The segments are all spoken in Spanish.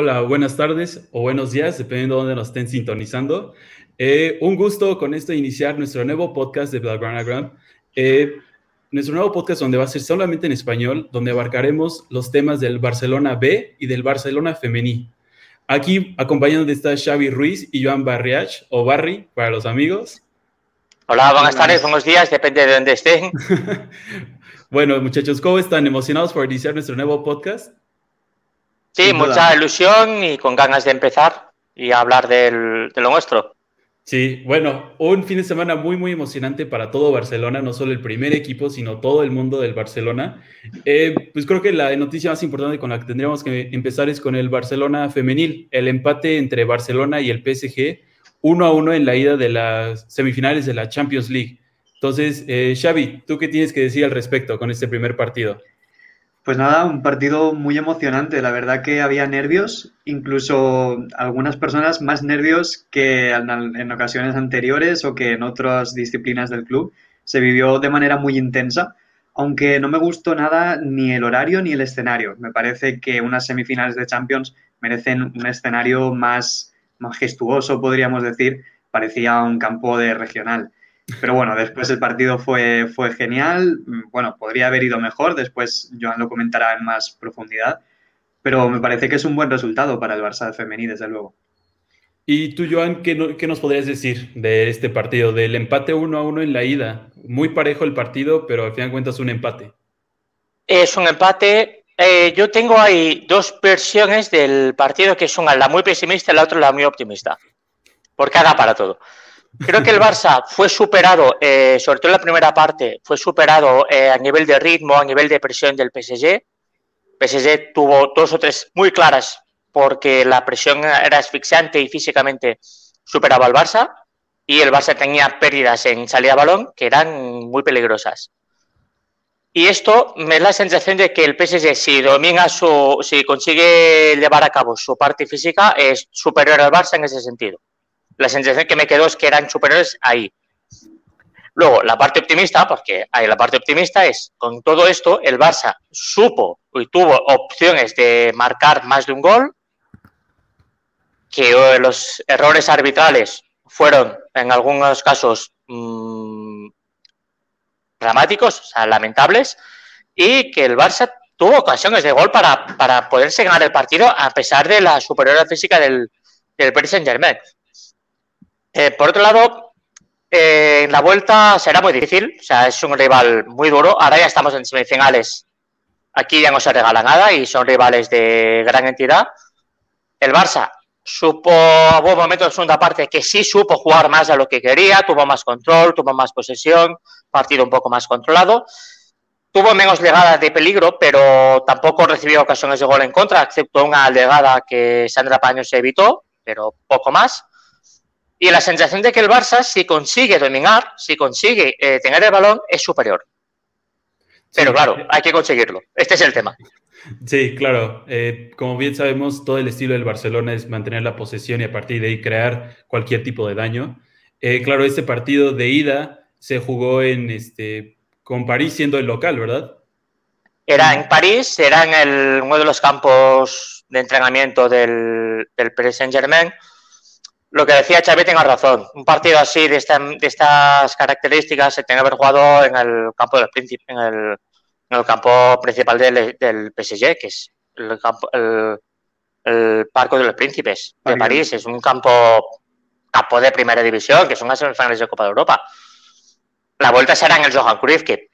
Hola, buenas tardes o buenos días, dependiendo de dónde nos estén sintonizando. Eh, un gusto con esto iniciar nuestro nuevo podcast de Blaugrana eh, nuestro nuevo podcast donde va a ser solamente en español, donde abarcaremos los temas del Barcelona B y del Barcelona Femení. Aquí acompañando está Xavi Ruiz y Joan Barriach, o Barry para los amigos. Hola, buenas tardes, buenos días, depende de dónde estén. bueno, muchachos, ¿cómo están? ¿Emocionados por iniciar nuestro nuevo podcast? Sí, mucha ilusión y con ganas de empezar y hablar de lo nuestro. Sí, bueno, un fin de semana muy, muy emocionante para todo Barcelona, no solo el primer equipo, sino todo el mundo del Barcelona. Eh, pues creo que la noticia más importante con la que tendríamos que empezar es con el Barcelona femenil, el empate entre Barcelona y el PSG, uno a uno en la ida de las semifinales de la Champions League. Entonces, eh, Xavi, ¿tú qué tienes que decir al respecto con este primer partido? Pues nada, un partido muy emocionante. La verdad que había nervios, incluso algunas personas más nervios que en, ocasiones anteriores o que en otras disciplinas del club. Se vivió de manera muy intensa, aunque no me gustó nada ni el horario ni el escenario. Me parece que unas semifinales de Champions merecen un escenario más majestuoso, podríamos decir. Parecía un campo de regional. Pero bueno, después el partido fue, fue genial. Bueno, podría haber ido mejor, después Joan lo comentará en más profundidad. Pero me parece que es un buen resultado para el Barça femení, desde luego. ¿Y tú, Joan, qué, nos podrías decir de este partido, del empate uno a uno en la ida? Muy parejo el partido, pero al final cuentas un empate. Es un empate. Eh, yo tengo ahí dos versiones del partido que son la muy pesimista y la otra la muy optimista. Porque haga para todo. Creo que el Barça fue superado, eh, sobre todo en la primera parte, fue superado eh, a nivel de ritmo, a nivel de presión del PSG. PSG tuvo dos o tres muy claras porque la presión era asfixiante y físicamente superaba al Barça y el Barça tenía pérdidas en salida a balón que eran muy peligrosas. Y esto me da la sensación de que el PSG, si domina su, si consigue llevar a cabo su parte física, es superior al Barça en ese sentido la sensación que me quedó es que eran superiores ahí. Luego, la parte optimista, porque ahí la parte optimista es, con todo esto, el Barça supo y tuvo opciones de marcar más de un gol, que eh, los errores arbitrales fueron, en algunos casos, mm, dramáticos, o sea, lamentables, y que el Barça tuvo ocasiones de gol para, para poderse ganar el partido a pesar de la superioridad física del, del Paris Saint-Germain. Eh, por otro lado, eh, en la vuelta será muy difícil, o sea, es un rival muy duro. Ahora ya estamos en semifinales, aquí ya no se regala nada y son rivales de gran entidad. El Barça supo a buen momento en segunda parte que sí supo jugar más de lo que quería, tuvo más control, tuvo más posesión, partido un poco más controlado. Tuvo menos llegadas de peligro, pero tampoco recibió ocasiones de gol en contra, excepto una llegada que Sandra Paño se evitó, pero poco más. Y la sensación de que el Barça, si consigue dominar, si consigue eh, tener el balón, es superior. Pero claro, hay que conseguirlo. Este es el tema. Sí, claro. Eh, como bien sabemos, todo el estilo del Barcelona es mantener la posesión y a partir de ahí crear cualquier tipo de daño. Eh, claro, este partido de ida se jugó en este con París siendo el local, ¿verdad? Era en París, era en el, uno de los campos de entrenamiento del, del Paris Saint Germain lo que decía Xavi tenga razón. Un partido así de, estas características se tiene que haber jugado en el campo del príncipe, en el, campo principal del, del, PSG, que es el campo, el, Parco de los Príncipes de París. Es un campo, campo de primera división, que son las semifinales de Copa de Europa. La vuelta será en el Johan Cruyff, que,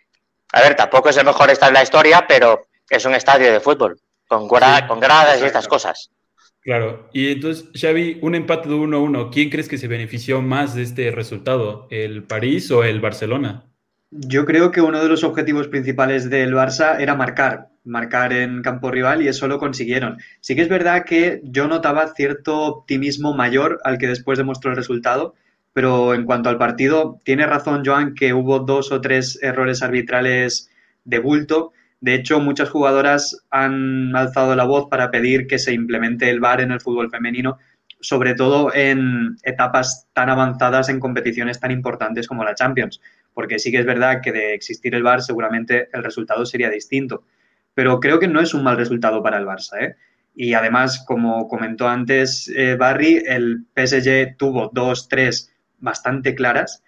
a ver, tampoco es el mejor estadio de la historia, pero es un estadio de fútbol, con, con gradas y estas cosas. Claro, y entonces, Xavi, un empate de 1-1, ¿quién crees que se benefició más de este resultado? ¿El París o el Barcelona? Yo creo que uno de los objetivos principales del Barça era marcar, marcar en campo rival y eso lo consiguieron. Sí que es verdad que yo notaba cierto optimismo mayor al que después demostró el resultado, pero en cuanto al partido, tiene razón Joan que hubo dos o tres errores arbitrales de bulto de hecho, muchas jugadoras han alzado la voz para pedir que se implemente el VAR en el fútbol femenino, sobre todo en etapas tan avanzadas en competiciones tan importantes como la Champions, porque sí que es verdad que de existir el VAR seguramente el resultado sería distinto, pero creo que no es un mal resultado para el Barça. ¿eh? Y además, como comentó antes eh, Barry, el PSG tuvo dos, tres bastante claras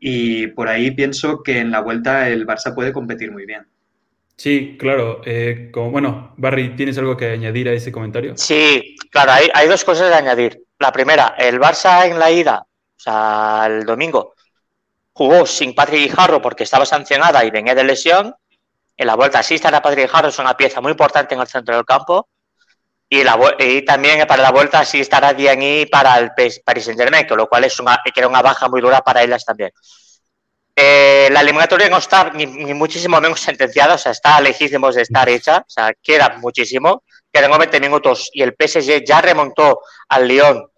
y por ahí pienso que en la vuelta el Barça puede competir muy bien. Sí, claro. Eh, como, bueno, Barry, ¿tienes algo que añadir a ese comentario? Sí, claro, hay, dos cosas de añadir. La primera, el Barça en la ida, o sea, el domingo, jugó sin Patrick Guijarro porque estaba sancionada y venía de lesión. En la vuelta sí estará Patrick Guijarro, es una pieza muy importante en el centro del campo. Y, la, y también para la vuelta sí estará Diani para el Paris Saint Germain, con lo cual es una, que era una baja muy dura para ellas también. Eh, la eliminatoria no está ni, muchísimo menos sentenciada, o sea, está lejísimos de estar hecha, o sea, queda muchísimo, quedan 90 minutos y el PSG ya remontó al Lyon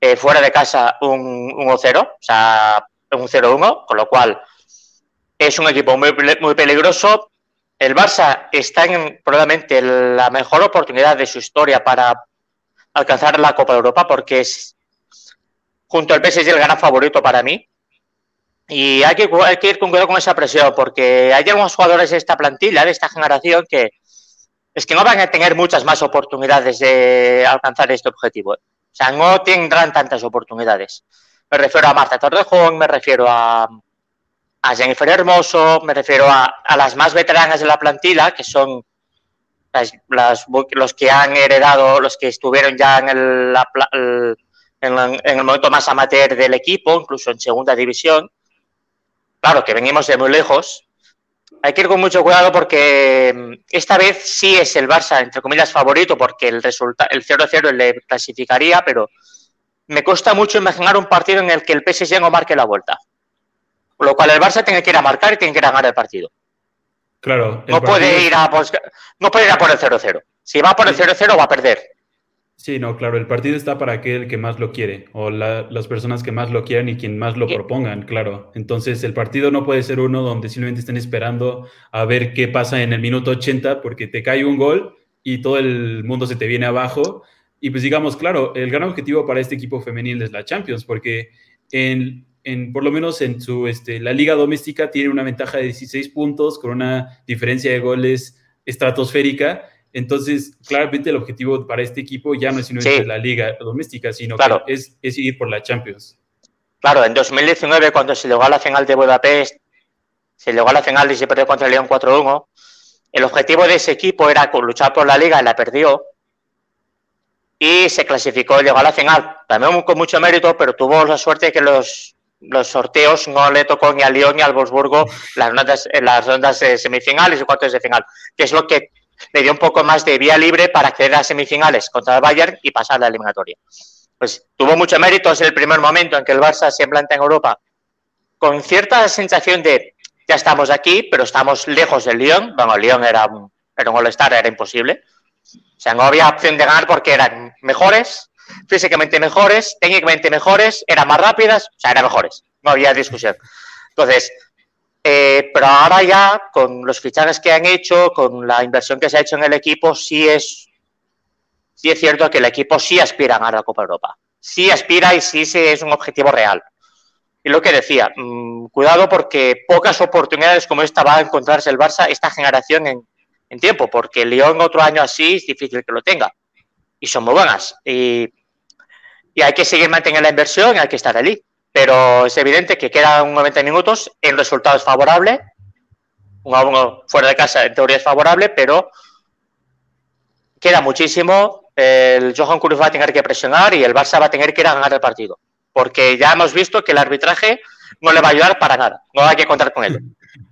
eh, fuera de casa un 1-0, o sea, un 0-1, con lo cual es un equipo muy, muy peligroso. El Barça está en probablemente la mejor oportunidad de su historia para alcanzar la Copa de Europa porque es junto al PSG el gran favorito para mí. Y hay que, hay que ir con cuidado con esa presión porque hay algunos jugadores de esta plantilla, de esta generación, que es que no van a tener muchas más oportunidades de alcanzar este objetivo. O sea, no tendrán tantas oportunidades. Me refiero a Marta Torrejón, me refiero a, a Jennifer Hermoso, me refiero a, a, las más veteranas de la plantilla, que son las, las, los que han heredado, los que estuvieron ya en el, la, en el momento más amateur del equipo, incluso en segunda división. Claro, que venimos de muy lejos. Hay que ir con mucho cuidado porque mm, esta vez sí es el Barça, entre comillas, favorito, porque el, resulta el 0-0 le clasificaría, pero me cuesta mucho imaginar un partido en el que el PSG no marque la vuelta. Por lo cual el Barça tiene que ir a marcar y tiene que ir a ganar el partido. Claro. No puede, ir a, no puede ir a por el 0-0. Si va por el 0-0 va a perder. Sí, no, claro, el partido está para aquel que más lo quiere, o la, las personas que más lo quieran y quien más lo propongan, claro. Entonces, el partido no puede ser uno donde simplemente estén esperando a ver qué pasa en el minuto 80, porque te cae un gol y todo el mundo se te viene abajo. Y pues digamos, claro, el gran objetivo para este equipo femenil es la Champions, porque en, en por lo menos en su, este, la liga doméstica tiene una ventaja de 16 puntos con una diferencia de goles estratosférica entonces, claramente el objetivo para este equipo ya no es sino sí. la liga doméstica, sino claro. que es, es, ir por la Champions. Claro, en 2019, cuando se llegó a la final de Budapest, se llegó a la final y se perdió contra el León 4-1, el objetivo de ese equipo era luchar por la liga y la perdió. Y se clasificó, llegó a la final, también con mucho mérito, pero tuvo la suerte de que los, los sorteos no le tocó ni al León ni al Wolfsburgo las rondas, las rondas semifinales y cuartos de final, que es lo que le dio un poco más de vía libre para acceder a semifinales contra el Bayern y pasar la eliminatoria. Pues tuvo mucho mérito, es el primer momento en que el Barça se planta en Europa con cierta sensación de ya estamos aquí, pero estamos lejos del Lyon. Bueno, el Lyon era un, era un all-star, era imposible. O sea, no había opción de ganar porque eran mejores, físicamente mejores, técnicamente mejores, eran más rápidas, o sea, eran mejores. No había discusión. Entonces, eh, pero ahora ya, con los fichajes que han hecho, con la inversión que se ha hecho en el equipo, sí es, sí es cierto que el equipo sí aspira a ganar la Copa Europa. Sí aspira y sí es un objetivo real. Y lo que decía, mmm, cuidado porque pocas oportunidades como esta va a encontrarse el Barça esta generación en, en tiempo, porque el Lyon otro año así es difícil que lo tenga. Y son muy buenas. Y, y hay que seguir manteniendo la inversión y hay que estar allí pero es evidente que quedan 90 minutos, el resultado es favorable, un a fuera de casa en teoría es favorable, pero queda muchísimo, el Johan Cruyff va a tener que presionar y el Barça va a tener que ir a ganar el partido, porque ya hemos visto que el arbitraje no le va a ayudar para nada, no hay que contar con él.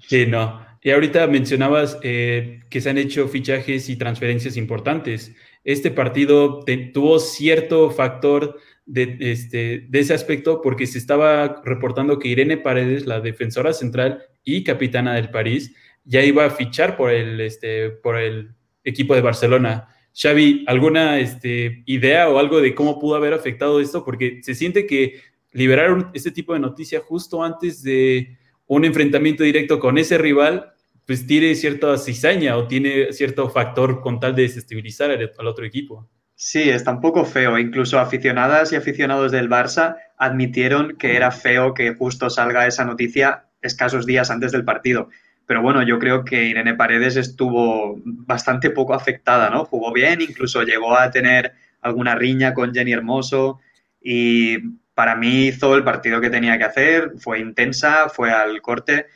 Sí, no. Y ahorita mencionabas eh, que se han hecho fichajes y transferencias importantes. Este partido tuvo cierto factor de, este, de ese aspecto porque se estaba reportando que Irene Paredes, la defensora central y capitana del París, ya iba a fichar por el, este, por el equipo de Barcelona. Xavi, ¿alguna este, idea o algo de cómo pudo haber afectado esto? Porque se siente que liberaron este tipo de noticia justo antes de un enfrentamiento directo con ese rival, pues tiene cierta cizaña o tiene cierto factor con tal de desestabilizar al, al otro equipo. Sí, está un poco feo. Incluso aficionadas y aficionados del Barça admitieron que era feo que justo salga esa noticia escasos días antes del partido. Pero bueno, yo creo que Irene Paredes estuvo bastante poco afectada, ¿no? Jugó bien, incluso llegó a tener alguna riña con Jenny Hermoso y para mí hizo el partido que tenía que hacer, fue intensa, fue al corte,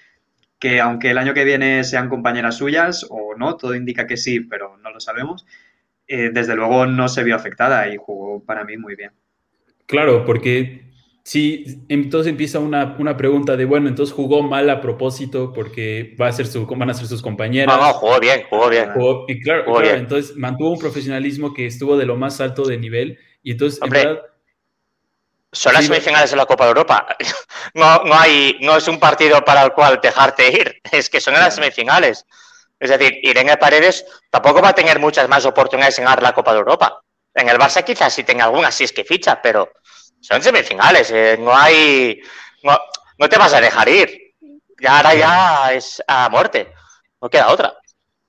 que aunque el año que viene sean compañeras suyas o no, todo indica que sí, pero no lo sabemos, eh, desde luego no se vio afectada y jugó para mí muy bien. Claro, porque sí, entonces empieza una, pregunta de, bueno, entonces jugó mal a propósito porque va a ser su, van a ser sus compañeras. No, no, jugó bien, jugó bien. y claro, entonces mantuvo un profesionalismo que estuvo de lo más alto de nivel y entonces, en verdad, son las semifinales de la Copa de Europa. No, no, hay, no es un partido para el cual dejarte ir, es que son las semifinales. Es decir, Irene Paredes tampoco va a tener muchas más oportunidades en ganar la Copa de Europa. En el Barça quizás sí tenga algunas, si es que ficha, pero son semifinales. Eh, no hay. No, te vas a dejar ir. Ya ahora ya es a muerte. No queda otra.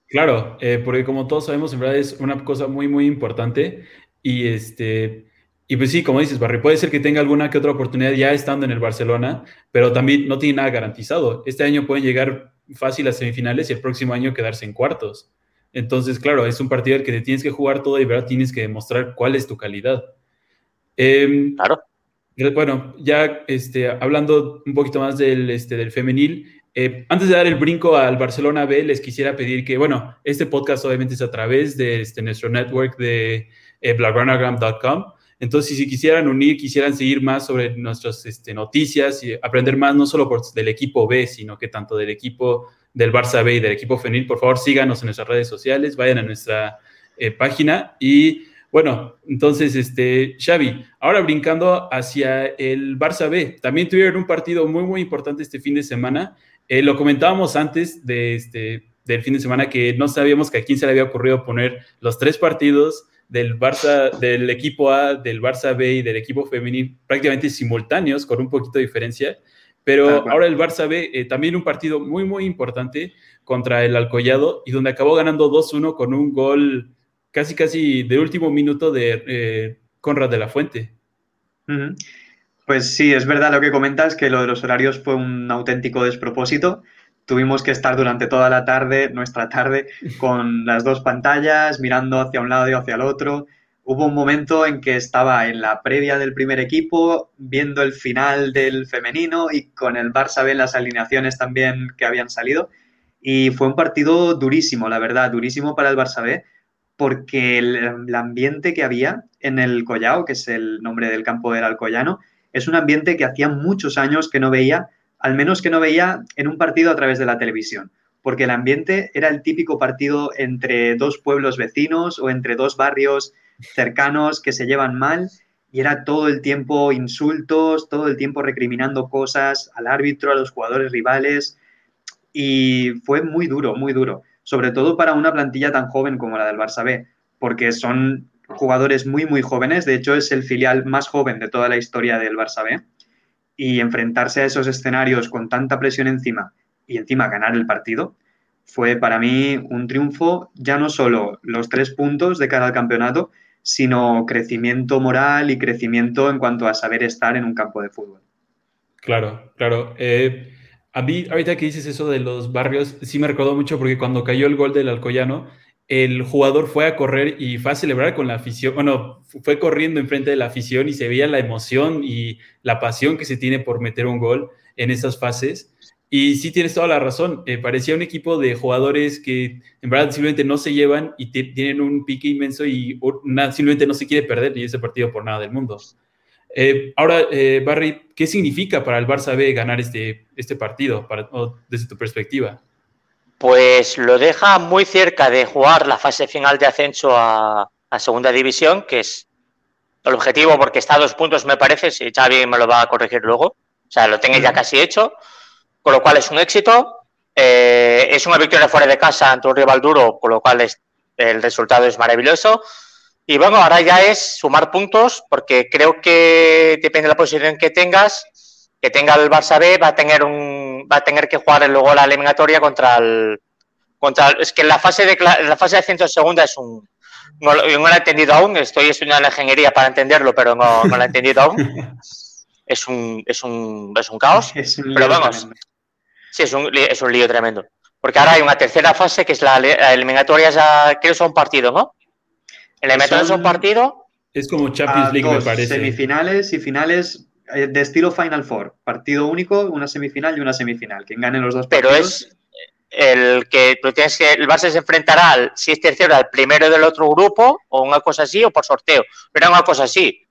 Claro, eh, porque como todos sabemos, en verdad es una cosa muy, muy importante. Y este. Y pues sí, como dices, Barry, puede ser que tenga alguna que otra oportunidad ya estando en el Barcelona, pero también no tiene nada garantizado. Este año pueden llegar fácil a semifinales y el próximo año quedarse en cuartos. Entonces, claro, es un partido al que te tienes que jugar todo y verdad tienes que demostrar cuál es tu calidad. Em, claro. Bueno, ya este, hablando un poquito más del, este, del femenil, eh, antes de dar el brinco al Barcelona B, les quisiera pedir que, bueno, este podcast obviamente es a través de este, nuestro network de eh, entonces, si quisieran unir, quisieran seguir más sobre nuestras este, noticias y aprender más, no solo por, del equipo B, sino que tanto del equipo del Barça B y del equipo Fenil, por favor síganos en nuestras redes sociales, vayan a nuestra eh, página y bueno, entonces, este, Xavi, ahora brincando hacia el Barça B, también tuvieron un partido muy, muy importante este fin de semana. Eh, lo comentábamos antes de este, del fin de semana que no sabíamos que a quién se le había ocurrido poner los tres partidos del Barça, del equipo A, del Barça B y del equipo femenil prácticamente simultáneos, con un poquito de diferencia. Pero ahora el Barça B, eh, también un partido muy, muy importante contra el Alcoyado y donde acabó ganando 2-1 con un gol casi, casi de último minuto de eh, Conrad de la Fuente. Pues sí, es verdad lo que comentas, que lo de los horarios fue un auténtico despropósito tuvimos que estar durante toda la tarde, nuestra tarde, con las dos pantallas, mirando hacia un lado y hacia el otro. Hubo un momento en que estaba en la previa del primer equipo, viendo el final del femenino y con el Barça B las alineaciones también que habían salido. Y fue un partido durísimo, la verdad, durísimo para el Barça B, porque el, ambiente que había en el Collao, que es el nombre del campo del Alcoyano, es un ambiente que hacía muchos años que no veía al menos que no veía en un partido a través de la televisión, porque el ambiente era el típico partido entre dos pueblos vecinos o entre dos barrios cercanos que se llevan mal y era todo el tiempo insultos, todo el tiempo recriminando cosas al árbitro, a los jugadores rivales y fue muy duro, muy duro, sobre todo para una plantilla tan joven como la del Barça B, porque son jugadores muy, muy jóvenes, de hecho es el filial más joven de toda la historia del Barça B y enfrentarse a esos escenarios con tanta presión encima y encima ganar el partido, fue para mí un triunfo, ya no solo los tres puntos de cara al campeonato, sino crecimiento moral y crecimiento en cuanto a saber estar en un campo de fútbol. Claro, claro. Eh, a mí, ahorita que dices eso de los barrios, sí me recordó mucho porque cuando cayó el gol del Alcoyano, el jugador fue a correr y fue a celebrar con la afición, bueno, fue corriendo enfrente de la afición y se veía la emoción y la pasión que se tiene por meter un gol en esas fases. Y sí tienes toda la razón, eh, parecía un equipo de jugadores que en verdad simplemente no se llevan y tienen un pique inmenso y simplemente no se quiere perder y ese partido por nada del mundo. Eh, ahora, eh, Barry, ¿qué significa para el Barça B ganar este, este partido desde tu perspectiva? Pues lo deja muy cerca de jugar la fase final de ascenso a, segunda división, que es el objetivo porque está a dos puntos me parece, si Xavi me lo va a corregir luego, o sea, lo tiene ya casi hecho, con lo cual es un éxito, eh, es una victoria fuera de casa ante un rival duro, con lo cual es, el resultado es maravilloso. Y bueno, ahora ya es sumar puntos, porque creo que depende de la posición que tengas, que tenga el Barça B, va a tener un va a tener que jugar luego la eliminatoria contra el contra es que la fase de la fase de ascenso segunda es un no, lo he entendido aún, estoy estudiando la ingeniería para entenderlo, pero no, no lo he entendido aún. Es un, es un, es un caos. pero vamos, sí, es un, es un lío tremendo. Porque ahora hay una tercera fase que es la, eliminatoria, ya, creo que son partidos, ¿no? El eliminatoria es un partido. Es como Champions League, me parece. Semifinales y finales de estilo Final Four. Partido único, una semifinal y una semifinal. Quien gane los dos partidos. Pero es el que tú tienes que. El Barça se enfrentará, al, si es tercero, al primero del otro grupo, o una cosa así, o por sorteo. Pero una cosa así.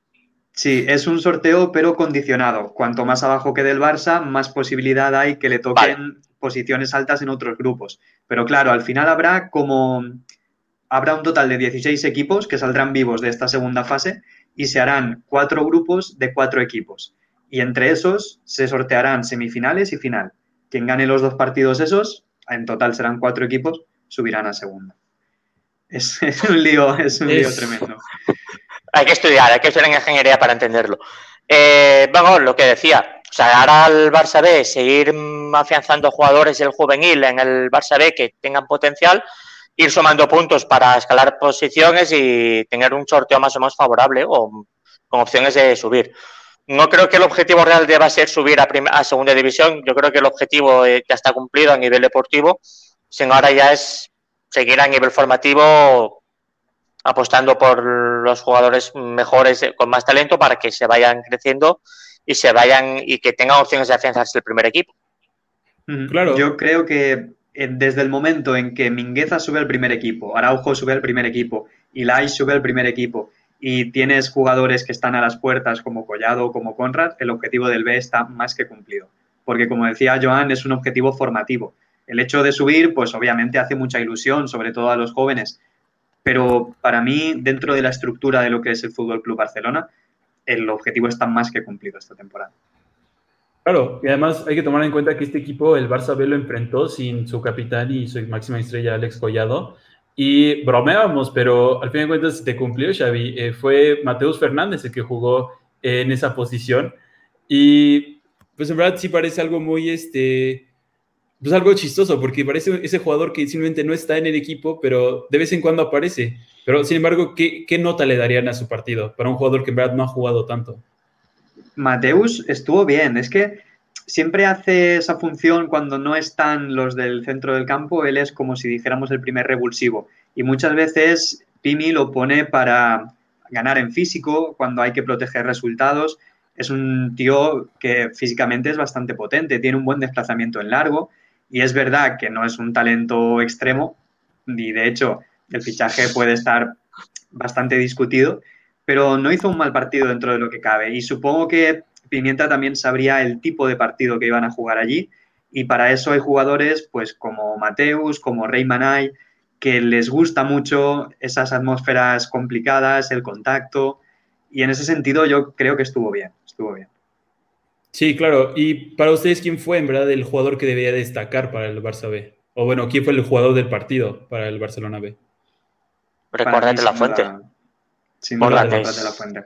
Sí, es un sorteo, pero condicionado. Cuanto más abajo quede el Barça, más posibilidad hay que le toquen posiciones altas en otros grupos. Pero claro, al final habrá como. Habrá un total de 16 equipos que saldrán vivos de esta segunda fase y se harán cuatro grupos de cuatro equipos. Y entre esos se sortearán semifinales y final. Quien gane los dos partidos esos, en total serán cuatro equipos, subirán a segunda. Es, un lío, es un lío tremendo. Hay que estudiar, hay que estudiar en ingeniería para entenderlo. Eh, vamos, lo que decía, o sea, ahora al Barça B seguir afianzando jugadores del juvenil en el Barça B que tengan potencial, ir sumando puntos para escalar posiciones y tener un sorteo más o menos favorable o con opciones de subir. No creo que el objetivo real deba ser subir a, a segunda división. Yo creo que el objetivo eh, ya está cumplido a nivel deportivo. Sino ahora ya es seguir a nivel formativo apostando por los jugadores mejores eh, con más talento para que se vayan creciendo y se vayan y que tengan opciones de afianzarse el primer equipo. Claro. Yo creo que eh, desde el momento en que Mingueza sube al primer equipo, Araujo sube al primer equipo, Ilai sube al primer equipo y tienes jugadores que están a las puertas como Collado o como Conrad, el objetivo del B está más que cumplido. Porque como decía Joan, es un objetivo formativo. El hecho de subir, pues obviamente hace mucha ilusión, sobre todo a los jóvenes. Pero para mí, dentro de la estructura de lo que es el Fútbol Club Barcelona, el objetivo está más que cumplido esta temporada. Claro, y además hay que tomar en cuenta que este equipo, el Barça B, lo enfrentó sin su capitán y su máxima estrella, Alex Collado. Y bromeábamos, pero al fin de cuentas te cumplió, Xavi. Eh, fue Mateus Fernández el que jugó en esa posición. Y pues en verdad sí parece algo muy, este, pues algo chistoso, porque parece ese jugador que simplemente no está en el equipo, pero de vez en cuando aparece. Pero sin embargo, ¿qué, qué nota le darían a su partido para un jugador que en verdad no ha jugado tanto? Mateus estuvo bien. Es que siempre hace esa función cuando no están los del centro del campo, él es como si dijéramos el primer revulsivo. Y muchas veces Pimi lo pone para ganar en físico, cuando hay que proteger resultados. Es un tío que físicamente es bastante potente, tiene un buen desplazamiento en largo y es verdad que no es un talento extremo y de hecho el fichaje puede estar bastante discutido, pero no hizo un mal partido dentro de lo que cabe y supongo que Pimienta también sabría el tipo de partido que iban a jugar allí y para eso hay jugadores pues como Mateus, como Rey Manay, que les gusta mucho esas atmósferas complicadas, el contacto y en ese sentido yo creo que estuvo bien, estuvo bien. Sí, claro. ¿Y para ustedes quién fue en verdad el jugador que debía destacar para el Barça B? O bueno, ¿quién fue el jugador del partido para el Barcelona B? Recordate la fuente. Sin duda, de la fuente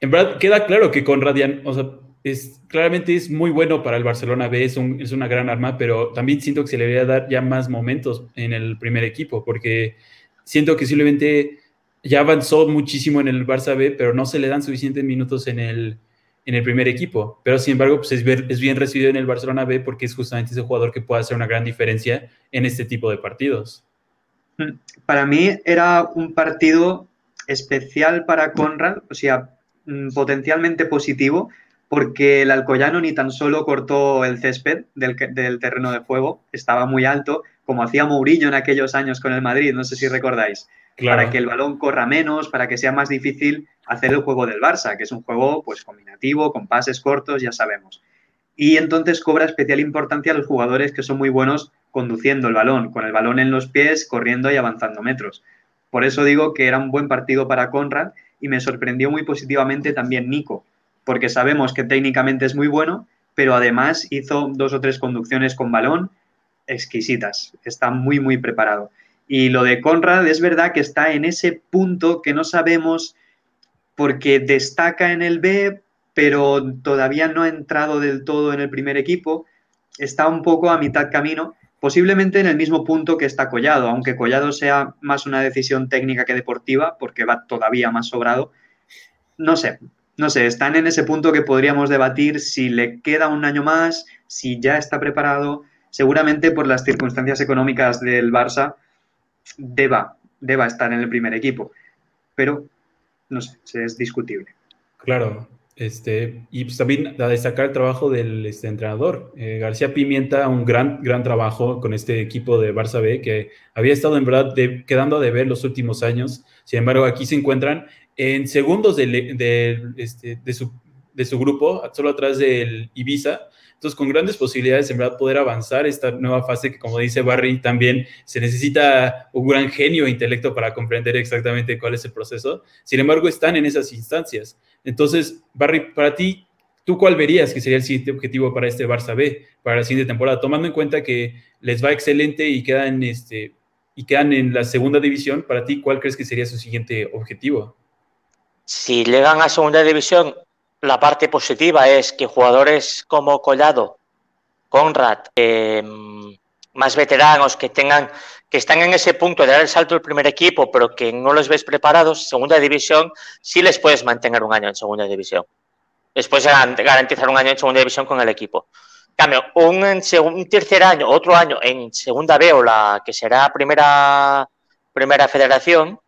en verdad queda claro que con Radian, o sea, es, claramente es muy bueno para el Barcelona B, es, es una gran arma, pero también siento que se le debería dar ya más momentos en el primer equipo, porque siento que simplemente ya avanzó muchísimo en el Barça B, pero no se le dan suficientes minutos en el, en el primer equipo. Pero sin embargo, pues es, es bien recibido en el Barcelona B porque es justamente ese jugador que puede hacer una gran diferencia en este tipo de partidos. Para mí era un partido especial para Conrad, o sea, Mm, potencialmente positivo porque el Alcoyano ni tan solo cortó el césped del, terreno de juego, estaba muy alto, como hacía Mourinho en aquellos años con el Madrid, no sé si recordáis, para que el balón corra menos, para que sea más difícil hacer el juego del Barça, que es un juego pues combinativo, con pases cortos, ya sabemos. Y entonces cobra especial importancia a los jugadores que son muy buenos conduciendo el balón, con el balón en los pies, corriendo y avanzando metros. Por eso digo que era un buen partido para Conrad y me sorprendió muy positivamente también Nico, porque sabemos que técnicamente es muy bueno, pero además hizo dos o tres conducciones con balón exquisitas, está muy, muy preparado. Y lo de Conrad es verdad que está en ese punto que no sabemos porque destaca en el B, pero todavía no ha entrado del todo en el primer equipo, está un poco a mitad camino Posiblemente en el mismo punto que está Collado, aunque Collado sea más una decisión técnica que deportiva, porque va todavía más sobrado. No sé, no sé, están en ese punto que podríamos debatir si le queda un año más, si ya está preparado. seguramente por las circunstancias económicas del Barça deba, deba estar en el primer equipo. Pero, no sé, es discutible. Claro, este, y pues también a destacar el trabajo del este, entrenador. Eh, García Pimienta, un gran, gran trabajo con este equipo de Barça B que había estado en verdad quedando a deber los últimos años. Sin embargo, aquí se encuentran en segundos de, este, de, su, de su grupo, solo atrás del Ibiza. Entonces, con grandes posibilidades, en verdad, poder avanzar esta nueva fase que, como dice Barry, también se necesita un gran genio e intelecto para comprender exactamente cuál es el proceso. Sin embargo, están en esas instancias. Entonces, Barry, para ti, ¿tú cuál verías que sería el siguiente objetivo para este Barça B, para la siguiente temporada? Tomando en cuenta que les va excelente y quedan, este, y quedan en la segunda división, para ti, ¿cuál crees que sería su siguiente objetivo? Si llegan a segunda división, la parte positiva es que jugadores como Collado, Conrad, em, más veteranos que tengan que están en ese punto de dar el salto al primer equipo, pero que no los ves preparados, segunda división, sí les puedes mantener un año en segunda división. Después garantizar un año en segunda división con el equipo. Cambio, un, un tercer año, otro año en segunda B o la que será primera, primera federación,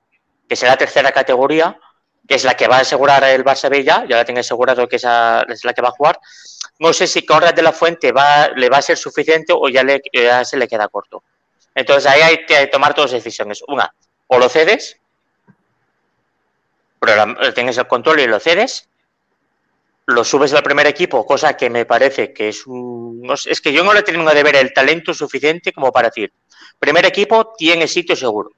que será tercera categoría, que es la que va a asegurar el Barça B ya, la tengo asegurado que esa es la que va a jugar. No sé si Conrad de la Fuente va, le va a ser suficiente o ya, le, ya se le queda corto. Entonces ahí hay que tomar dos decisiones. Una, o lo cedes, tienes el control y lo cedes, lo subes al primer equipo, cosa que me parece que es un... es que yo no le tengo de ver el talento suficiente como para decir, primer equipo tiene sitio seguro.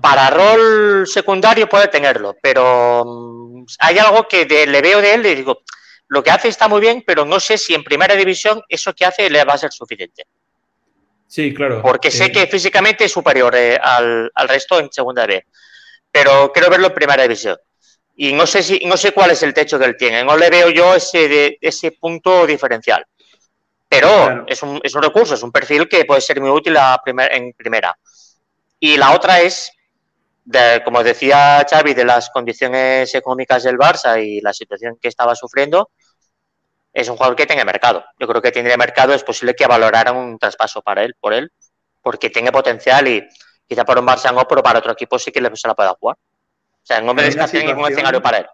Para rol secundario puede tenerlo, pero mm, hay algo que le veo de él y digo, lo que hace está muy bien, pero no sé si en primera división eso que hace le va a ser suficiente. Sí, claro. Porque sé eh, que físicamente es superior eh, al, resto en segunda B, pero quiero verlo en primera división. Y no sé si no sé cuál es el techo que él tiene. No le veo yo ese, ese punto diferencial. Pero es, un, es un recurso, es un perfil que puede ser muy útil a en primera. Y la otra es, como decía Xavi, de las condiciones económicas del Barça y la situación que estaba sufriendo, es un jugador que tiene mercado. Yo creo que tiene mercado, es posible que valoraran un traspaso para él, por él, porque tiene potencial y quizá para un Barça no, pero para otro equipo sí que se la pueda jugar. O sea, no me descarté ningún escenario para él.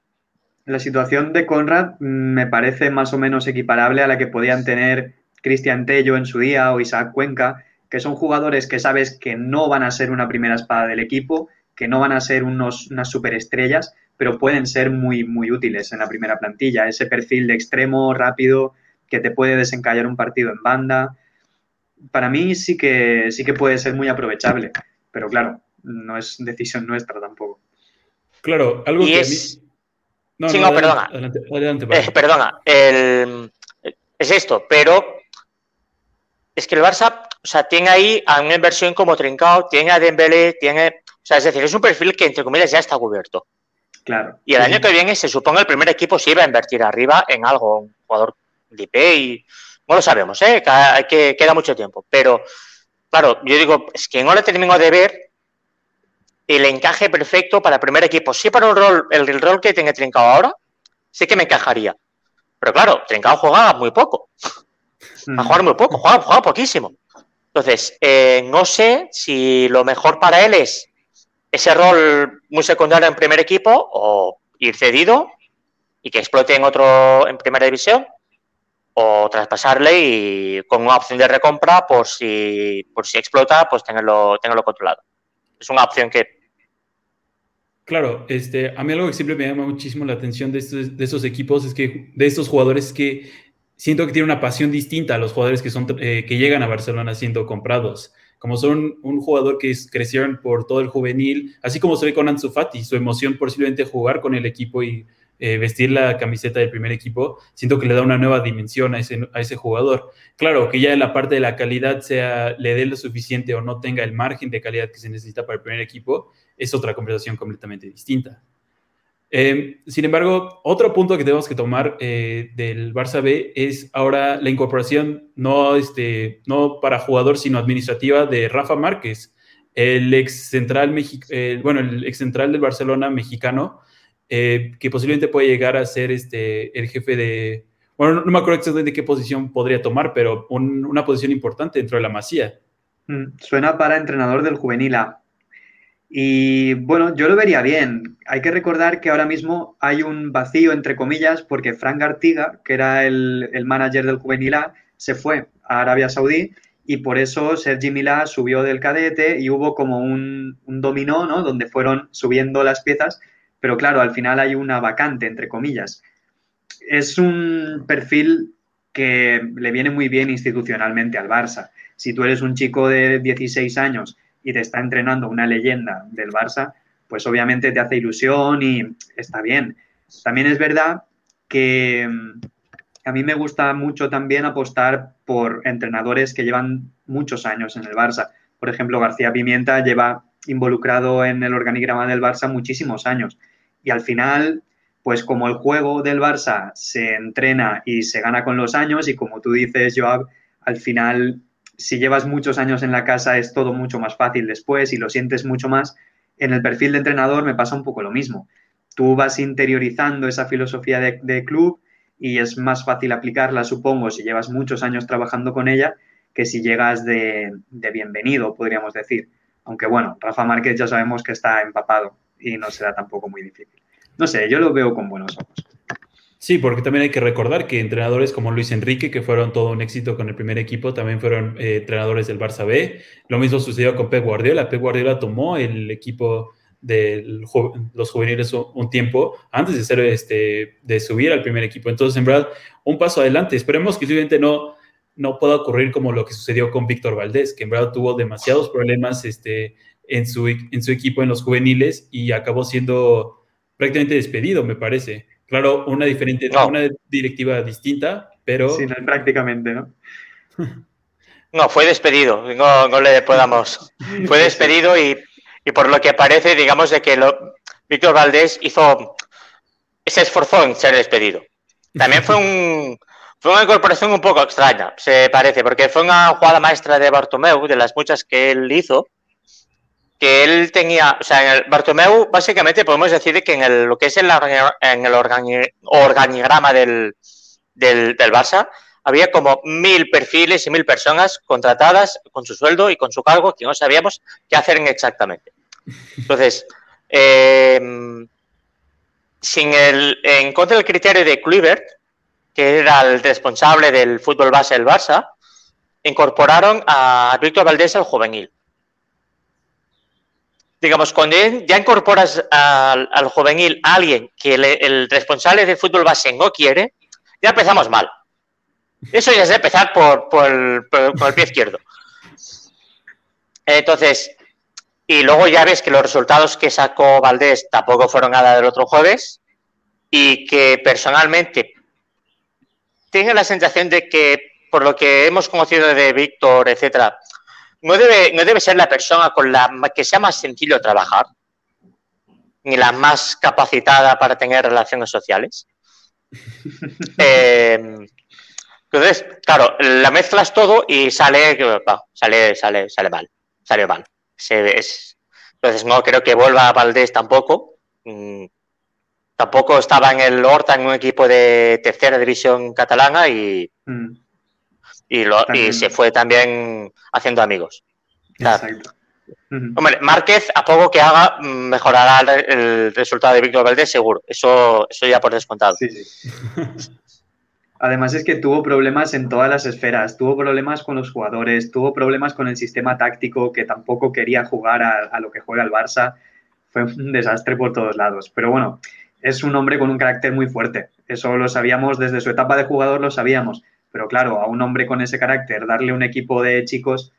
La situación de Conrad me parece más o menos equiparable a la que podían tener Cristian Tello en su día o Isaac Cuenca, que son jugadores que sabes que no van a ser una primera espada del equipo, que no van a ser unos, unas superestrellas, pero pueden ser muy, muy útiles en la primera plantilla. Ese perfil de extremo rápido que te puede desencallar un partido en banda. Para mí sí que, sí que puede ser muy aprovechable, pero claro, no es decisión nuestra tampoco. Claro, algo que. Es... No, sí, no, perdona. Eh, perdona. Es esto, pero es que el Barça o sea, tiene ahí a una inversión como Trincao, tiene a Dembélé, tiene... O sea, es decir, es un perfil que, entre comillas, ya está cubierto. Claro. Y el año que viene se supone el primer equipo sí iba a invertir arriba en algo, un jugador de IP y... No lo sabemos, ¿eh? Que, queda mucho tiempo. Pero, claro, yo digo, es que no le termino de ver el encaje perfecto para el primer equipo. Sí, para el rol, el, rol que tiene Trincao ahora, sí que me encajaría. Pero claro, Trincao juega muy poco. Va a jugar muy poco, juega, juega poquísimo. Entonces, eh, no sé si lo mejor para él es ese rol muy secundario en primer equipo o ir cedido y que explote en otro en primera división o traspasarle y con una opción de recompra por si por si explota pues tenerlo tenerlo controlado. Es una opción que claro este a mí algo que siempre me llama muchísimo la atención de estos, de esos equipos es que de estos jugadores que siento que tiene una pasión distinta a los jugadores que, son, eh, que llegan a Barcelona siendo comprados. Como son un jugador que crecieron por todo el juvenil, así como se ve con Ansu Fati, su emoción posiblemente jugar con el equipo y eh, vestir la camiseta del primer equipo, siento que le da una nueva dimensión a ese, a ese jugador. Claro, que ya en la parte de la calidad sea, le dé lo suficiente o no tenga el margen de calidad que se necesita para el primer equipo, es otra conversación completamente distinta. Em, sin embargo, otro punto que tenemos que tomar eh, del Barça B es ahora la incorporación, no, este, no para jugador, sino administrativa de Rafa Márquez, el ex central, bueno, el ex central del Barcelona mexicano, eh, que posiblemente puede llegar a ser este, el jefe de, bueno, no me acuerdo exactamente qué posición podría tomar, pero una posición importante dentro de la Masía. Mm, suena para entrenador del juvenil A. Y bueno, yo lo vería bien. Hay que recordar que ahora mismo hay un vacío, entre comillas, porque Frank Artiga, que era el, el manager del juvenil se fue a Arabia Saudí y por eso Sergi Milá subió del cadete y hubo como un, un, dominó, ¿no? Donde fueron subiendo las piezas, pero claro, al final hay una vacante, entre comillas. Es un perfil que le viene muy bien institucionalmente al Barça. Si tú eres un chico de 16 años y te está entrenando una leyenda del Barça, pues obviamente te hace ilusión y está bien. También es verdad que a mí me gusta mucho también apostar por entrenadores que llevan muchos años en el Barça. Por ejemplo, García Pimienta lleva involucrado en el organigrama del Barça muchísimos años. Y al final, pues como el juego del Barça se entrena y se gana con los años, y como tú dices, Joab, al final, si llevas muchos años en la casa es todo mucho más fácil después y lo sientes mucho más. En el perfil de entrenador me pasa un poco lo mismo. Tú vas interiorizando esa filosofía de, de club, y es más fácil aplicarla, supongo, si llevas muchos años trabajando con ella que si llegas de, bienvenido, podríamos decir. Aunque bueno, Rafa Márquez ya sabemos que está empapado y no será tampoco muy difícil. No sé, yo lo veo con buenos ojos. Sí, porque también hay que recordar que entrenadores como Luis Enrique, que fueron todo un éxito con el primer equipo, también fueron eh, entrenadores del Barça B. Lo mismo sucedió con Pep Guardiola. Pep Guardiola tomó el equipo de los juveniles un tiempo antes de ser este de subir al primer equipo. Entonces, en verdad, un paso adelante. Esperemos que simplemente no, no pueda ocurrir como lo que sucedió con Víctor Valdés, que en verdad tuvo demasiados problemas este, en, su, en su equipo en los juveniles y acabó siendo prácticamente despedido, me parece. Claro, una diferente, una directiva distinta, pero. Sí, prácticamente, ¿no? No, fue despedido, no, no le podamos. Fue despedido y y por lo que parece, digamos, de que Víctor Valdés hizo, se esforzó en ser despedido. También fue, un, fue una incorporación un poco extraña, se parece, porque fue una jugada maestra de Bartomeu, de las muchas que él hizo, que él tenía, o sea, en el Bartomeu, básicamente podemos decir que en el, lo que es el, en el organigrama del, del, del Barça, había como mil perfiles y mil personas contratadas con su sueldo y con su cargo que no sabíamos qué hacer exactamente. Entonces, eh, sin el, en contra del criterio de Kluivert, que era el responsable del fútbol base del Barça, incorporaron a Víctor Valdés al juvenil. Digamos, cuando ya incorporas al, juvenil a alguien que el responsable del fútbol base no quiere, ya empezamos mal. Eso ya es empezar por, por, el, por el pie izquierdo. Entonces, y luego ya ves que los resultados que sacó Valdés tampoco fueron nada del otro jueves y que personalmente tengo la sensación de que por lo que hemos conocido de Víctor, etcétera, no debe, no debe ser la persona con la que sea más sencillo trabajar, ni la más capacitada para tener relaciones sociales. eh, entonces, claro, la mezclas todo y sale, sale, sale, sale mal, sale mal. entonces no creo que vuelva a Valdés tampoco. Mm, tampoco estaba en el Horta en un equipo de tercera división catalana y, mm. Y, se fue también haciendo amigos. Exacto. Hombre, Márquez, a poco que haga, mm, mejorará el, resultado de Víctor Valdés, seguro. Eso, eso ya por descontado. Sí, sí. Además es que tuvo problemas en todas las esferas, tuvo problemas con los jugadores, tuvo problemas con el sistema táctico que tampoco quería jugar a, lo que juega el Barça. Fue un desastre por todos lados. Pero bueno, es un hombre con un carácter muy fuerte. Eso lo sabíamos desde su etapa de jugador, lo sabíamos. Pero claro, a un hombre con ese carácter, darle un equipo de chicos,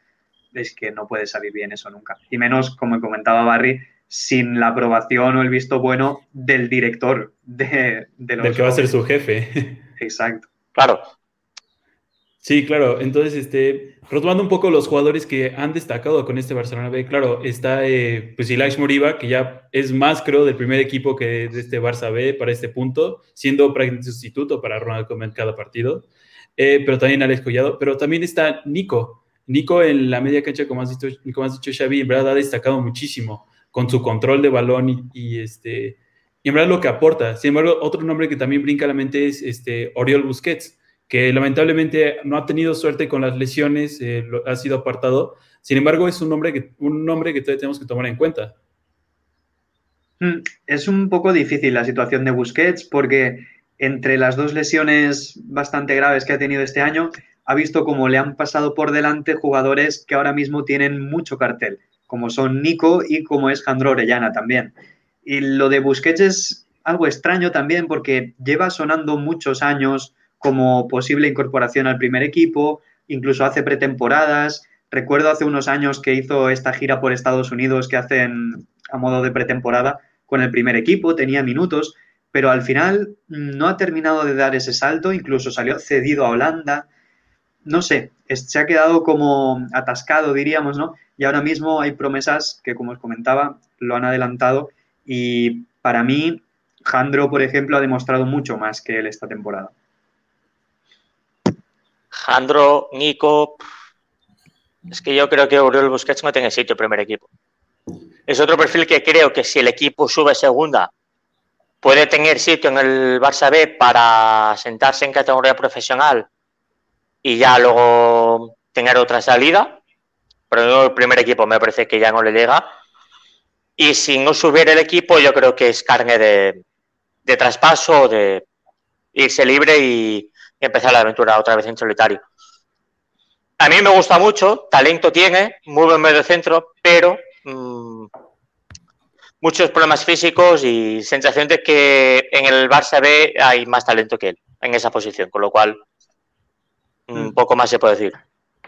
es que no puede salir bien eso nunca. Y menos, como comentaba Barry, sin la aprobación o el visto bueno del director de, de los... Del que va a ser su jefe. Exacto. Claro. Sí, claro. Entonces, este, retomando un poco los jugadores que han destacado con este Barcelona B, claro, está eh, pues Ilaix Moriba, que ya es más, creo, del primer equipo que de este Barça B para este punto, siendo prácticamente sustituto para Ronald Koeman cada partido. Eh, pero también Alex Collado, pero también está Nico. Nico en la media cancha, como has dicho, como has Xavi, en verdad ha destacado muchísimo con su control de balón y, este, y en verdad lo que aporta. Sin embargo, otro nombre que también brinca a la mente es este, Oriol Busquets, que lamentablemente no ha tenido suerte con las lesiones, eh, ha sido apartado. Sin embargo, es un nombre que, un nombre que tenemos que tomar en cuenta. Mm, es un poco difícil la situación de Busquets porque entre las dos lesiones bastante graves que ha tenido este año, ha visto cómo le han pasado por delante jugadores que ahora mismo tienen mucho cartel, como son Nico y como es Jandro Orellana también. Y lo de Busquets es algo extraño también porque lleva sonando muchos años como posible incorporación al primer equipo, incluso hace pretemporadas. Recuerdo hace unos años que hizo esta gira por Estados Unidos que hacen a modo de pretemporada con el primer equipo, tenía minutos, pero al final no ha terminado de dar ese salto, incluso salió cedido a Holanda. No sé, se ha quedado como atascado, diríamos, ¿no? Y ahora mismo hay promesas que, como os comentaba, lo han adelantado y para mí, Jandro, por ejemplo, ha demostrado mucho más que él esta temporada. Jandro, Nico, es que yo creo que Oriol Busquets no tiene sitio primer equipo. Es otro perfil que creo que si el equipo sube segunda, puede tener sitio en el Barça B para sentarse en categoría profesional y ya luego tener otra salida. Pero el primer equipo me parece que ya no le llega. Y si no subiera el equipo, yo creo que es carne de, de traspaso, de irse libre y empezar la aventura otra vez en solitario. A mí me gusta mucho, talento tiene, muy buen medio centro, pero mmm, muchos problemas físicos y sensación de que en el Barça B hay más talento que él en esa posición, con lo cual un mm. poco más se puede decir.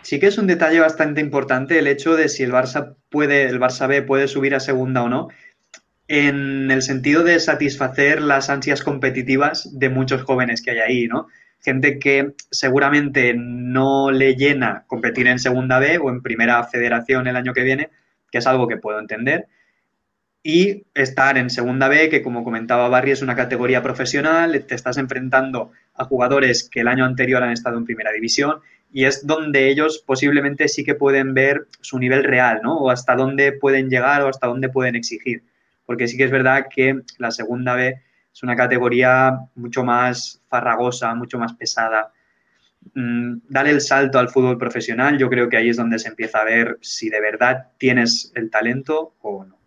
Sí que es un detalle bastante importante el hecho de si el Barça puede, el Barça B puede subir a segunda o no, en el sentido de satisfacer las ansias competitivas de muchos jóvenes que hay ahí, ¿no? Gente que seguramente no le llena competir en segunda B o en primera federación el año que viene, que es algo que puedo entender, y estar en segunda B, que como comentaba Barry, es una categoría profesional, te estás enfrentando a jugadores que el año anterior han estado en primera división y es donde ellos posiblemente sí que pueden ver su nivel real, ¿no? O hasta dónde pueden llegar o hasta dónde pueden exigir. Porque sí que es verdad que la segunda B es una categoría mucho más farragosa, mucho más pesada. Mm, Dale el salto al fútbol profesional, yo creo que ahí es donde se empieza a ver si de verdad tienes el talento o no.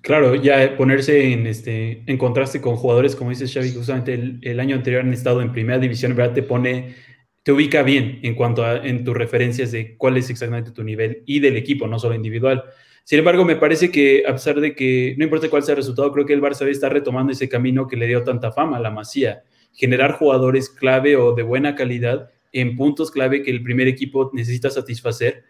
Claro, ya ponerse en, este, en contraste con jugadores, como dice Xavi, justamente el, año anterior han estado en primera división, ¿verdad? Te pone, te ubica bien en cuanto a en tus referencias de cuál es exactamente tu nivel y del equipo, no solo individual. Sin embargo, me parece que a pesar de que no importa cuál sea el resultado, creo que el Barça está retomando ese camino que le dio tanta fama a la Masía, generar jugadores clave o de buena calidad en puntos clave que el primer equipo necesita satisfacer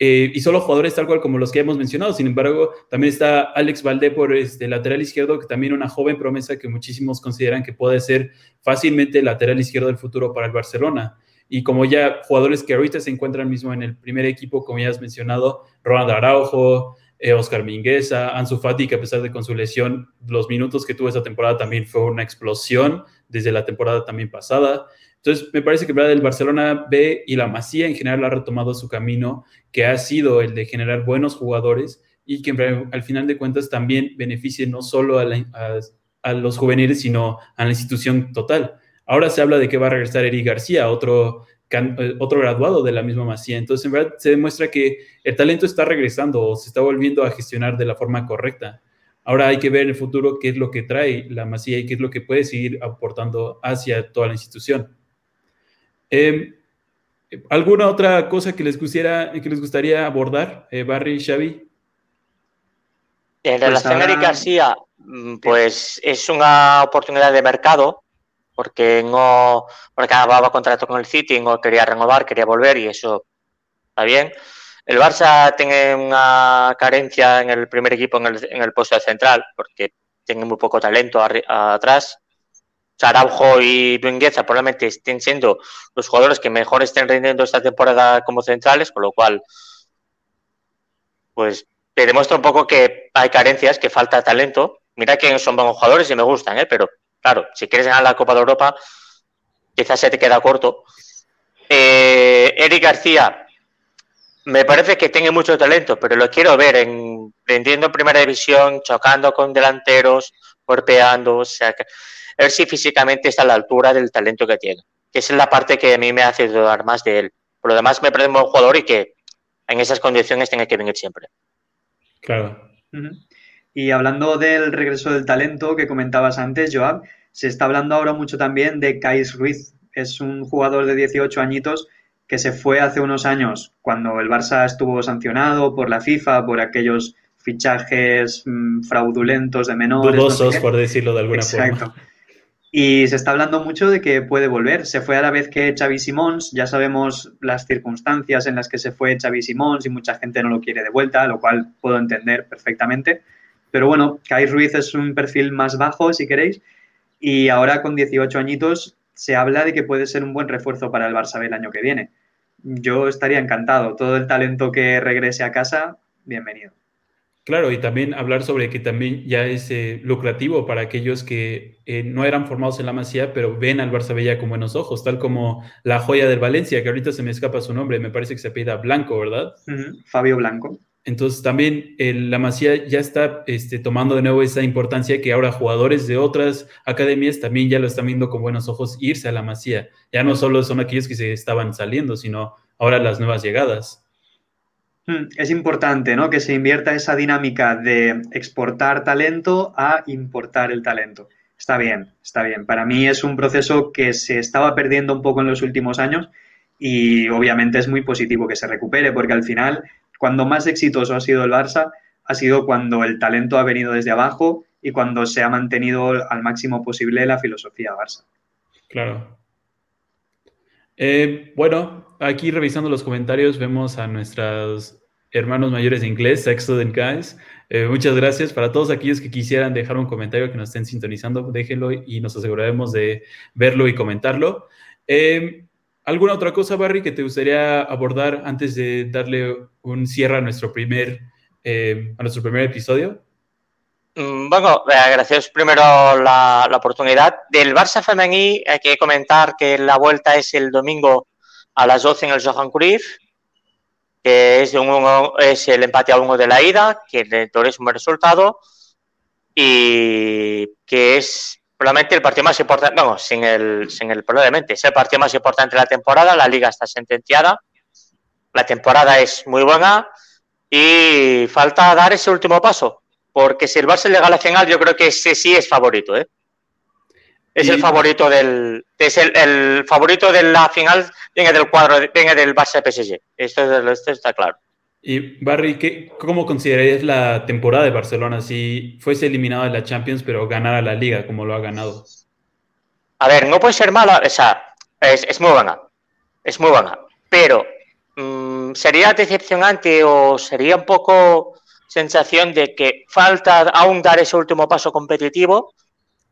eh, y solo jugadores tal cual como los que hemos mencionado. Sin embargo, también está Alex Valdé por este lateral izquierdo, que también una joven promesa que muchísimos consideran que puede ser fácilmente lateral izquierdo del futuro para el Barcelona. Y como ya jugadores que ahorita se encuentran mismo en el primer equipo, como ya has mencionado, Ronald Araujo, eh, Oscar Mingueza, Ansu Fati, que a pesar de con su lesión, los minutos que tuvo esa temporada también fue una explosión desde la temporada también pasada. Entonces, me parece que el Barcelona B y la Masía en general ha retomado su camino, que ha sido el de generar buenos jugadores y que al final de cuentas también beneficie no solo a, los juveniles, sino a la institución total. Ahora se habla de que va a regresar Eric García, otro, eh, otro graduado de la misma Masía. Entonces, en verdad, se demuestra que el talento está regresando o se está volviendo a gestionar de la forma correcta. Ahora hay que ver en el futuro qué es lo que trae la Masía y qué es lo que puede seguir aportando hacia toda la institución. Em, ¿Alguna otra cosa que les, gustaría, que les gustaría abordar, eh, Barry y Xavi? En relación a Eric García, mm, pues es una oportunidad de mercado, porque no porque acababa contrato con el City, no quería renovar, quería volver y eso está bien. El Barça tiene una carencia en el primer equipo en el, en el puesto central, porque tiene muy poco talento atrás. Araujo y Bengueza probablemente estén siendo los jugadores que mejor estén rindiendo esta temporada como centrales, con lo cual, pues te demuestra un poco que hay carencias, que falta talento. Mira que son buenos jugadores y me gustan, ¿eh? pero claro, si quieres ganar la Copa de Europa, quizás se te queda corto. Eh, Eric García, me parece que tiene mucho talento, pero lo quiero ver en rindiendo en primera división, chocando con delanteros, golpeando, o sea, que, ver si físicamente está a la altura del talento que tiene. Que esa es la parte que a mí me hace dudar más de él. Por lo demás, me parece un buen jugador y que en esas condiciones tiene que venir siempre. Claro. Y hablando del regreso del talento que comentabas antes, Joab, se está hablando ahora mucho también de Kais Ruiz. Es un jugador de 18 añitos que se fue hace unos años cuando el Barça estuvo sancionado por la FIFA por aquellos fichajes mmm, fraudulentos de menores. Dudosos, no sé por decirlo de alguna Exacto. forma. Y se está hablando mucho de que puede volver. Se fue a la vez que Xavi Simons. Ya sabemos las circunstancias en las que se fue Xavi Simons y mucha gente no lo quiere de vuelta, lo cual puedo entender perfectamente. Pero bueno, Kai Ruiz es un perfil más bajo, si queréis. Y ahora con 18 añitos se habla de que puede ser un buen refuerzo para el Barça el año que viene. Yo estaría encantado. Todo el talento que regrese a casa, bienvenido. Claro, y también hablar sobre que también ya es eh, lucrativo para aquellos que eh, no eran formados en la Masía, pero ven al Barça Bella con buenos ojos, tal como la joya del Valencia, que ahorita se me escapa su nombre, me parece que se apellida Blanco, ¿verdad? Uh -huh. Fabio Blanco. Entonces también eh, la Masía ya está este, tomando de nuevo esa importancia que ahora jugadores de otras academias también ya lo están viendo con buenos ojos irse a la Masía. Ya no solo son aquellos que se estaban saliendo, sino ahora las nuevas llegadas. Hmm, Es importante ¿no? que se invierta esa dinámica de exportar talento a importar el talento. Está bien, está bien. Para mí es un proceso que se estaba perdiendo un poco en los últimos años y obviamente es muy positivo que se recupere porque al final, cuando más exitoso ha sido el Barça, ha sido cuando el talento ha venido desde abajo y cuando se ha mantenido al máximo posible la filosofía Barça. Claro. Eh, bueno, aquí revisando los comentarios vemos a nuestros hermanos mayores de inglés, Excellent Guys. Eh, muchas gracias. Para todos aquellos que quisieran dejar un comentario que nos estén sintonizando, déjenlo y nos aseguraremos de verlo y comentarlo. Eh, ¿Alguna otra cosa, Barry, que te gustaría abordar antes de darle un cierre a nuestro primer, eh, a nuestro primer episodio? Mm, Bueno, eh, gracias primero la, la, oportunidad. Del Barça femení hay que comentar que la vuelta es el domingo a las 12 en el Johan Cruyff, que es, de un, es el empate a uno de la ida, que es un buen resultado, y que es probablemente el partido más importante, no, sin el, sin el probablemente, es el partido más importante de la temporada, la liga está sentenciada, la temporada es muy buena y falta dar ese último paso, porque si el Barça llega a final, yo creo que ese sí es favorito, ¿eh? Es y... el favorito del es el, el, favorito de la final viene del cuadro viene del Barça PSG. Esto, esto está claro. Y Barry, ¿qué, ¿cómo considerarías la temporada de Barcelona si fuese eliminado de la Champions pero ganara la Liga como lo ha ganado? A ver, no puede ser mala, o sea, es, es muy buena, es muy buena, pero mmm, sería decepcionante o sería un poco sensación de que falta aún dar ese último paso competitivo,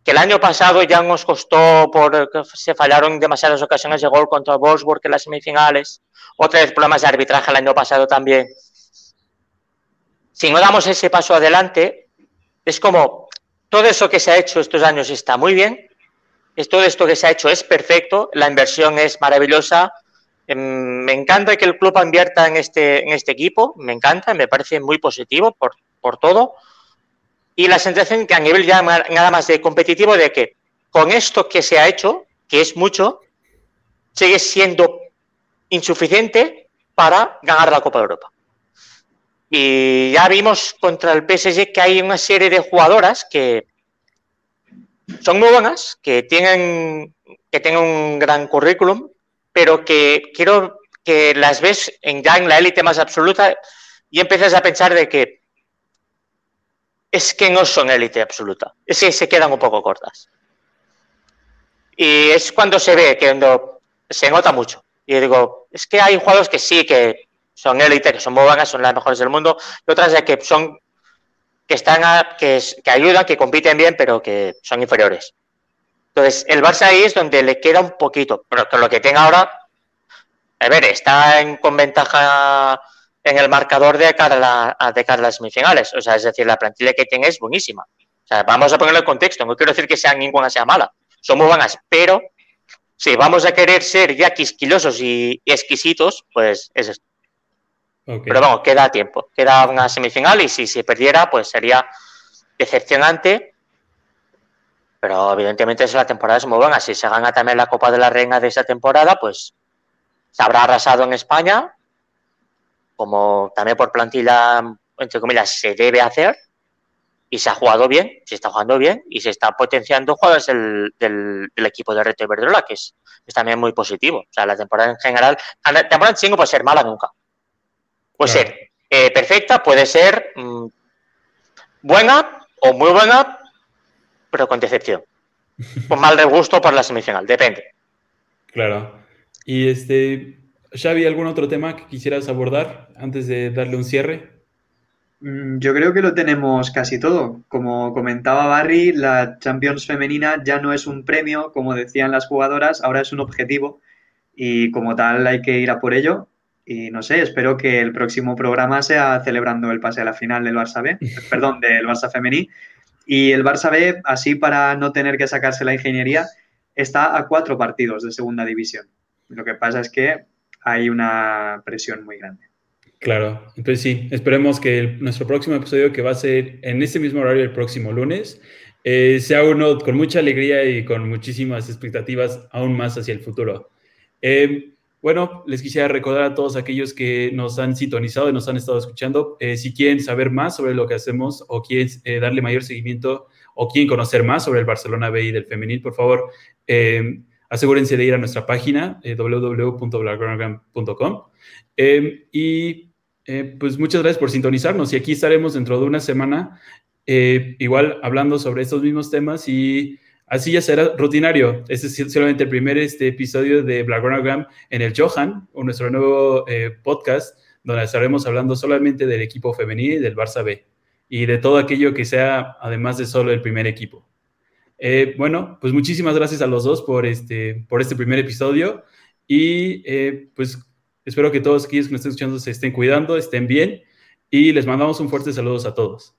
que el año pasado ya nos costó porque se fallaron demasiadas ocasiones de gol contra Wolfsburg en las semifinales, otra vez problemas de arbitraje el año pasado también. Si no damos ese paso adelante, es como todo eso que se ha hecho estos años está muy bien, todo esto que se ha hecho es perfecto, la inversión es maravillosa, me encanta que el club invierta en este, en este equipo, me encanta, me parece muy positivo por, por todo, y la sensación que a nivel ya nada más de competitivo de que con esto que se ha hecho, que es mucho, sigue siendo insuficiente para ganar la Copa de Europa. Y ya vimos contra el PSG que hay una serie de jugadoras que son muy buenas, que tienen, que tienen un gran currículum, pero que quiero que las ves en, ya en la élite más absoluta y empiezas a pensar de que es que no son élite absoluta, es que se quedan un poco cortas. Y es cuando se ve, que se nota mucho. Y digo, es que hay jugadores que sí, que son élite, que son muy son las mejores del mundo, y otras de que son que están a, que, que ayudan, que compiten bien, pero que son inferiores. Entonces, el Barça ahí es donde le queda un poquito, pero con lo que tenga ahora, a ver, está en, con ventaja en el marcador de cara, a de cara a las semifinales. O sea, es decir, la plantilla que tiene es buenísima. O sea, vamos a ponerlo en contexto. No quiero decir que sea ninguna sea mala. Son muy buenas, pero si vamos a querer ser ya quisquilosos y, y exquisitos, pues es esto. Okay. Pero vamos, queda tiempo. Queda una semifinal y si se perdiera, pues sería decepcionante. Pero evidentemente si la temporada es muy buena. Si se gana también la Copa de la Reina de esa temporada, pues se habrá arrasado en España, como también por plantilla, entre comillas, se debe hacer. Y se ha jugado bien, se está jugando bien y se está potenciando jugadores del, del, equipo de Reto Iberdrola, que es, es, también muy positivo. O sea, la temporada en general, la temporada en 5 puede ser mala nunca. Puede claro. ser eh, perfecta, puede ser mmm, buena o muy buena, pero con decepción. Con mal de gusto por la semifinal, depende. Claro. Y este, Xavi, ¿algún otro tema que quisieras abordar antes de darle un cierre? Mm, yo creo que lo tenemos casi todo. Como comentaba Barry, la Champions femenina ya no es un premio, como decían las jugadoras, ahora es un objetivo y como tal hay que ir a por ello. Y no sé, espero que el próximo programa sea celebrando el pase a la final del Barça B, perdón, del Barça femení. Y el Barça B, así para no tener que sacarse la ingeniería, está a cuatro partidos de segunda división. Lo que pasa es que hay una presión muy grande. Claro, entonces sí, esperemos que nuestro próximo episodio, que va a ser en este mismo horario el próximo lunes, eh, sea uno con mucha alegría y con muchísimas expectativas aún más hacia el futuro. Eh, bueno, les quisiera recordar a todos aquellos que nos han sintonizado y nos han estado escuchando, eh, si quieren saber más sobre lo que hacemos o quieren eh, darle mayor seguimiento o quieren conocer más sobre el Barcelona B y del femenil, por favor, eh, asegúrense de ir a nuestra página eh, www.blackground.com y pues muchas gracias por sintonizarnos y aquí estaremos dentro de una semana igual hablando sobre estos mismos temas y Así ya será rutinario. Este es solamente el primer este, episodio de Blackground en el Johan, o nuestro nuevo eh, podcast, donde estaremos hablando solamente del equipo femenil y del Barça B, y de todo aquello que sea, además de solo el primer equipo. Eh, bueno, pues muchísimas gracias a los dos por este, por este primer episodio, y eh, pues espero que todos aquellos que me estén escuchando se estén cuidando, estén bien, y les mandamos un fuerte saludos a todos.